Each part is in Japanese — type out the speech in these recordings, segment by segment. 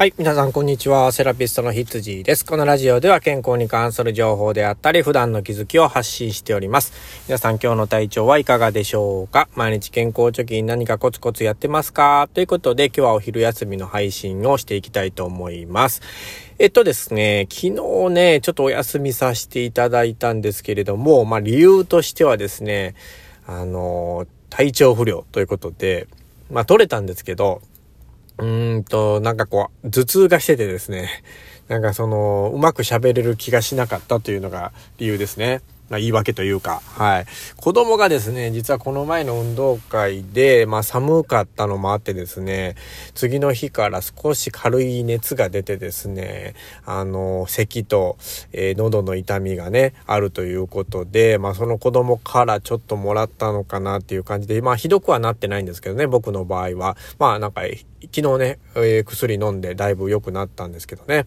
はい。皆さん、こんにちは。セラピストのひつじです。このラジオでは健康に関する情報であったり、普段の気づきを発信しております。皆さん、今日の体調はいかがでしょうか？毎日健康貯金何かコツコツやってますか？ということで、今日はお昼休みの配信をしていきたいと思います。えっとですね、昨日ね、ちょっとお休みさせていただいたんですけれども、まあ、理由としてはですね、あの、体調不良ということで、まあ、取れたんですけど、うんと、なんかこう、頭痛がしててですね、なんかその、うまく喋れる気がしなかったというのが理由ですね。まあ、言い訳というか、はい。子供がですね、実はこの前の運動会で、まあ寒かったのもあってですね、次の日から少し軽い熱が出てですね、あの、咳と、えー、喉の痛みがね、あるということで、まあその子供からちょっともらったのかなっていう感じで、まあひどくはなってないんですけどね、僕の場合は。まあなんか、昨日ね、えー、薬飲んでだいぶ良くなったんですけどね、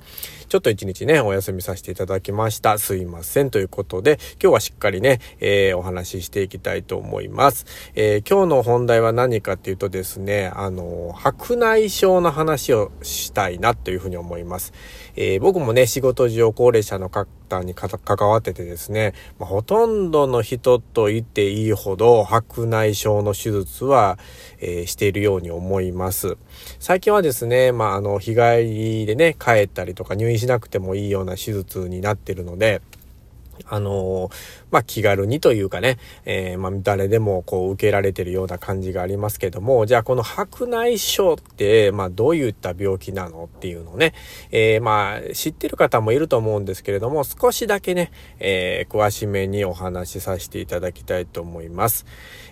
ちょっと一日ね、お休みさせていただきました。すいません。ということで、今日はしっかりね、えー、お話ししていきたいと思います。えー、今日の本題は何かっていうとですね、あの、白内障の話をしたいなというふうに思います。え、僕もね、仕事上高齢者の方に関わっててですね、まあ、ほとんどの人と言っていいほど白内障の手術は、えー、しているように思います。最近はですね、まあ、あの、日帰りでね、帰ったりとか入院しなくてもいいような手術になってるので、あのー、まあ、気軽にというかね、えー、まあ、誰でもこう受けられてるような感じがありますけども、じゃあこの白内障って、まあ、どういった病気なのっていうのをね、えー、まあ、知ってる方もいると思うんですけれども、少しだけね、え詳しめにお話しさせていただきたいと思います。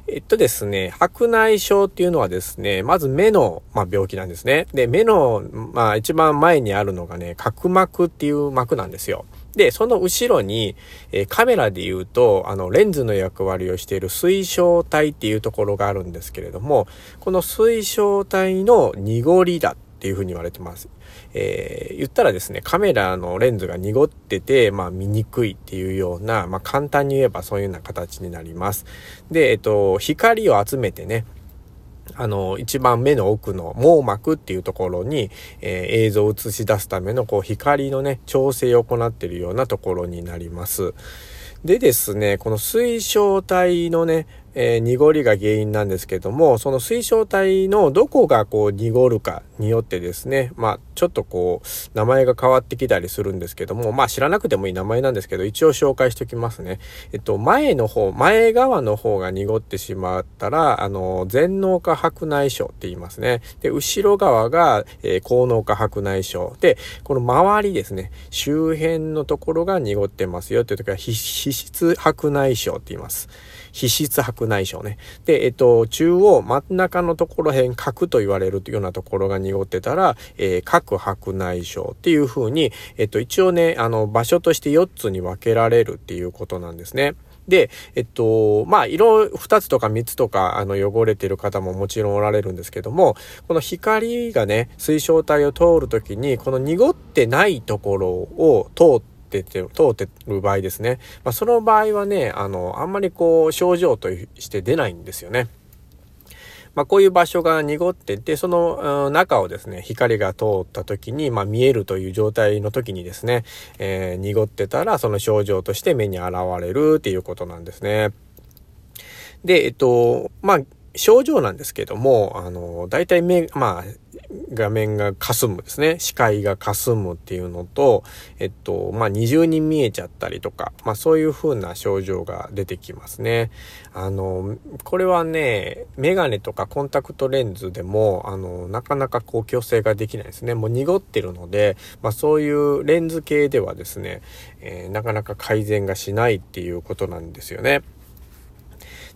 えっとですね、白内障っていうのはですね、まず目の、ま、病気なんですね。で、目の、まあ、一番前にあるのがね、角膜っていう膜なんですよ。で、その後ろに、えー、カメラで言うと、あの、レンズの役割をしている水晶体っていうところがあるんですけれども、この水晶体の濁りだっていうふうに言われてます。えー、言ったらですね、カメラのレンズが濁ってて、まあ見にくいっていうような、まあ簡単に言えばそういうような形になります。で、えっと、光を集めてね、あの、一番目の奥の網膜っていうところに、えー、映像を映し出すための、こう、光のね、調整を行っているようなところになります。でですね、この水晶体のね、えー、濁りが原因なんですけども、その水晶体のどこがこう濁るかによってですね、まあちょっとこう名前が変わってきたりするんですけども、まあ知らなくてもいい名前なんですけど、一応紹介しておきますね。えっと、前の方、前側の方が濁ってしまったら、あの、全脳化白内障って言いますね。で、後ろ側が、えー、高脳化白内障。で、この周りですね、周辺のところが濁ってますよっていう時は、皮質白内障って言います。皮質白内障ね。で、えっと、中央、真ん中のところ辺、角と言われるというようなところが濁ってたら、えー、角白内障っていう風に、えっと、一応ね、あの、場所として4つに分けられるっていうことなんですね。で、えっと、まあ、色2つとか3つとか、あの、汚れてる方ももちろんおられるんですけども、この光がね、水晶体を通るときに、この濁ってないところを通ってってて、通ってる場合ですね。まあ、その場合はね、あの、あんまりこう、症状として出ないんですよね。まあ、こういう場所が濁ってて、その中をですね、光が通った時に、まあ、見えるという状態の時にですね、えー、濁ってたら、その症状として目に現れるっていうことなんですね。で、えっと、まあ、症状なんですけども、あの、大体目、まあ、画面が霞むですね。視界が霞むっていうのと、えっと、まあ、二重に見えちゃったりとか、まあ、そういう風な症状が出てきますね。あの、これはね、メガネとかコンタクトレンズでも、あの、なかなかこう、矯正ができないですね。もう濁ってるので、まあ、そういうレンズ系ではですね、えー、なかなか改善がしないっていうことなんですよね。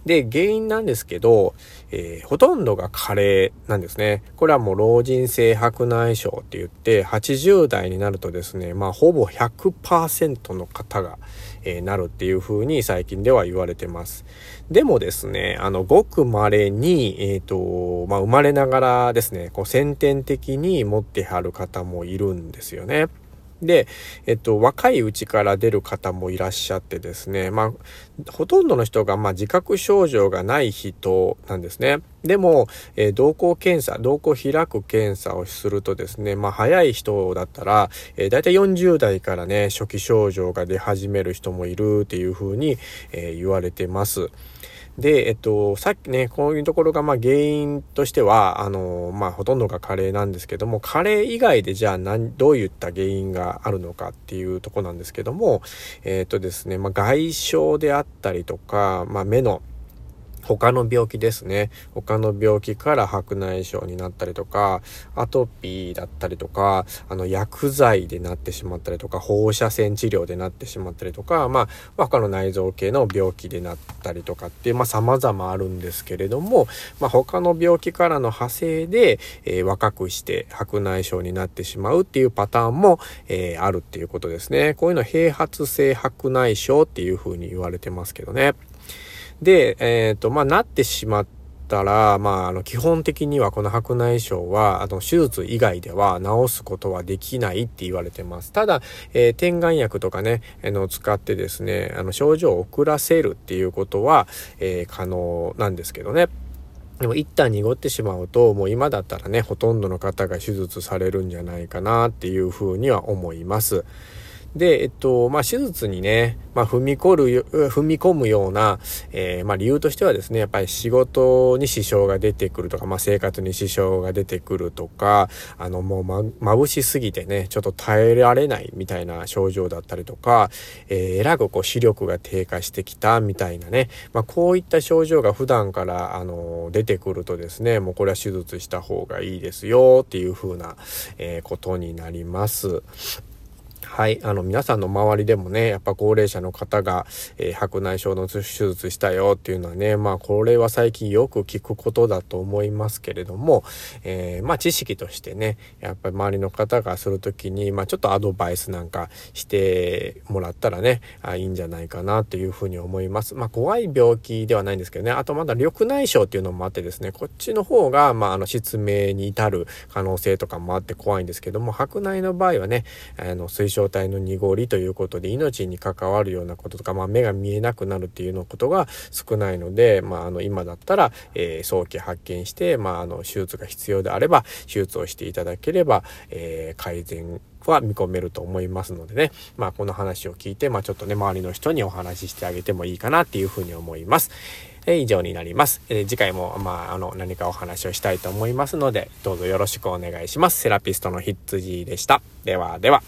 で、原因なんですけど、えー、ほとんどが加齢なんですね。これはもう老人性白内障って言って、80代になるとですね、まあほぼ100%の方が、えー、なるっていう風に最近では言われてます。でもですね、あの、ごく稀に、えっ、ー、と、まあ生まれながらですね、こう先天的に持ってはる方もいるんですよね。で、えっと、若いうちから出る方もいらっしゃってですね、まあ、ほとんどの人が、まあ、自覚症状がない人なんですね。でも、えー、瞳孔検査、瞳孔開く検査をするとですね、まあ、早い人だったら、えー、だいたい40代からね、初期症状が出始める人もいるっていうふうに、えー、言われてます。で、えっと、さっきね、こういうところが、まあ、原因としては、あの、まあ、ほとんどがカレーなんですけども、カレー以外でじゃあなん、どういった原因があるのかっていうとこなんですけども、えっとですね、まあ、外傷であったりとか、まあ、目の他の病気ですね。他の病気から白内障になったりとか、アトピーだったりとか、あの、薬剤でなってしまったりとか、放射線治療でなってしまったりとか、まあ、他の内臓系の病気でなったりとかっていう、まあ、様々あるんですけれども、まあ、他の病気からの派生で、えー、若くして白内障になってしまうっていうパターンも、えー、あるっていうことですね。こういうの併発性白内障っていうふうに言われてますけどね。で、えっ、ー、と、まあ、なってしまったら、まあ、あの、基本的にはこの白内障は、あの、手術以外では治すことはできないって言われてます。ただ、えー、点眼薬とかね、あの、使ってですね、あの、症状を遅らせるっていうことは、えー、可能なんですけどね。でも一旦濁ってしまうと、もう今だったらね、ほとんどの方が手術されるんじゃないかなっていうふうには思います。で、えっと、まあ、手術にね、まあ、踏み込る、踏み込むような、えー、まあ、理由としてはですね、やっぱり仕事に支障が出てくるとか、まあ、生活に支障が出てくるとか、あの、もうま、眩しすぎてね、ちょっと耐えられないみたいな症状だったりとか、えー、えらくこう視力が低下してきたみたいなね、まあ、こういった症状が普段から、あの、出てくるとですね、もうこれは手術した方がいいですよっていう風な、えー、ことになります。はい。あの、皆さんの周りでもね、やっぱ高齢者の方が、えー、白内障の手術したよっていうのはね、まあ、これは最近よく聞くことだと思いますけれども、えー、まあ、知識としてね、やっぱり周りの方がするときに、まあ、ちょっとアドバイスなんかしてもらったらね、あいいんじゃないかなっていうふうに思います。まあ、怖い病気ではないんですけどね、あとまだ緑内障っていうのもあってですね、こっちの方が、まあ、あの、失明に至る可能性とかもあって怖いんですけども、白内の場合はね、あの、推奨体の濁りということで命に関わるようなこととか、まあ、目が見えなくなるっていうのことが少ないので、まあ、あの今だったら、えー、早期発見して、まあ、あの手術が必要であれば手術をしていただければ、えー、改善は見込めると思いますのでね、まあ、この話を聞いて、まあ、ちょっとね周りの人にお話ししてあげてもいいかなっていうふうに思います。え以上になります。え次回も、まあ、あの、何かお話をしたいと思いますので、どうぞよろしくお願いします。セラピストのヒッツジーでした。ではでは。